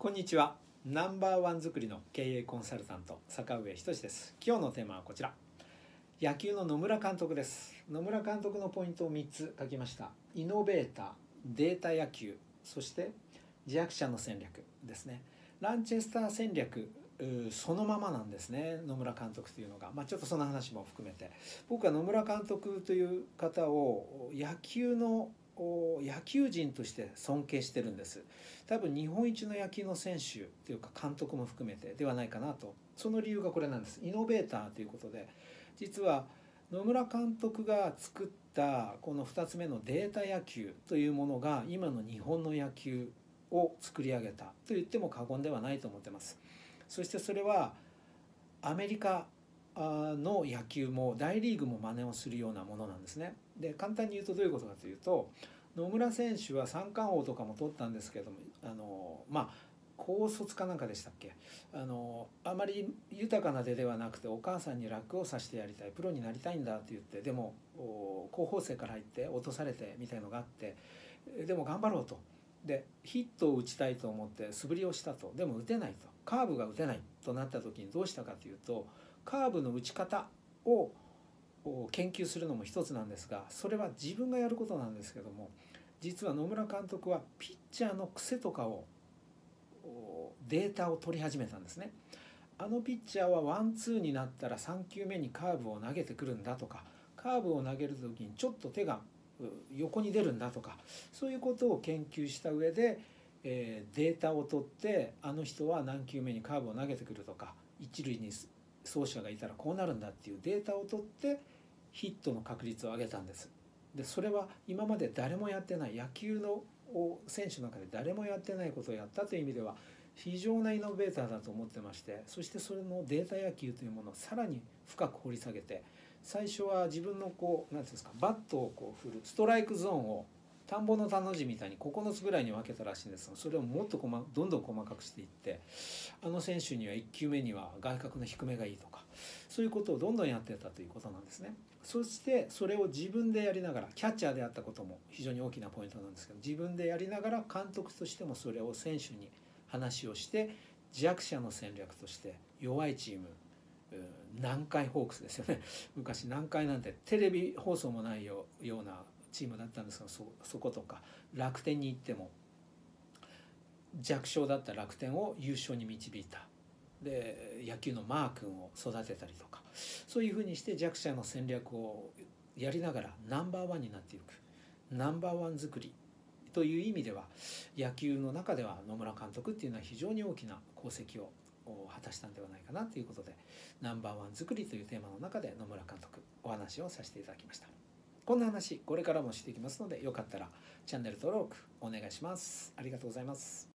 こんにちは。ナンバーワン作りの経営コンサルタント坂上仁です。今日のテーマはこちら。野球の野村監督です。野村監督のポイントを3つ書きました。イノベーターデータ野球そして自弱者の戦略ですね。ランチェスター戦略そのままなんですね野村監督というのが、まあ、ちょっとその話も含めて。僕は野村監督という方を野球の野球人として尊敬してるんです。多分日本一の野球の選手というか監督も含めてではないかなと。その理由がこれなんです。イノベーターということで実は野村監督が作ったこの2つ目のデータ野球というものが今の日本の野球を作り上げたと言っても過言ではないと思ってます。そしてそれはアメリカの野球も大リーグも真似をするようなものなんですね。で簡単に言うとどういうことかというと野村選手は三冠王とかも取ったんですけどもあのまあ高卒かなんかでしたっけ？あのあまり豊かな出ではなくてお母さんに楽をさせてやりたいプロになりたいんだって言ってでも高校生から入って落とされてみたいのがあってでも頑張ろうと。でヒットを打ちたいと思って素振りをしたと。でも打てないと。カーブが打てないとなった時にどうしたかというとカーブの打ち方を研究するのも一つなんですがそれは自分がやることなんですけども実は野村監督はピッチャーの癖とかをデータを取り始めたんですね。あのピッチャーはワンツーになったら3球目にカーブを投げてくるんだとかカーブを投げる時にちょっと手が横に出るんだとかそういうことを研究した上で、え、データを取ってあの人は何球目にカーブを投げてくるとか一塁に走者がいたらこうなるんだっていうデータを取ってヒットの確率を上げたんです。でそれは今まで誰もやってない野球の選手の中で誰もやってないことをやったという意味では非常なイノベーターだと思ってましてそしてそれのデータ野球というものをさらに深く掘り下げて最初は自分のこう何ていうんですかバットをこう振るストライクゾーンを田んぼの田の字みたいに9つぐらいに分けたらしいんですがそれをもっとどんどん細かくしていってあの選手には1球目には外角の低めがいいとかそういうことをどんどんやってたということなんですね。そしてそれを自分でやりながらキャッチャーであったことも非常に大きなポイントなんですけど自分でやりながら監督としてもそれを選手に話をして弱者の戦略として弱いチーム南海ホークスですよね昔南海なんてテレビ放送もないようなチームだったんですがそそことか。楽天に行っても弱小だった楽天を優勝に導いた。で野球のマー君を育てたりとか。そういうふうにして弱者の戦略をやりながらナンバーワンになっていく。ナンバーワン作りという意味では野球の中では野村監督っていうのは非常に大きな功績を果たしたんではないかなということでナンバーワン作りというテーマの中で野村監督お話をさせていただきました。こんな話これからもしていきますのでよかったらチャンネル登録お願いします。ありがとうございます。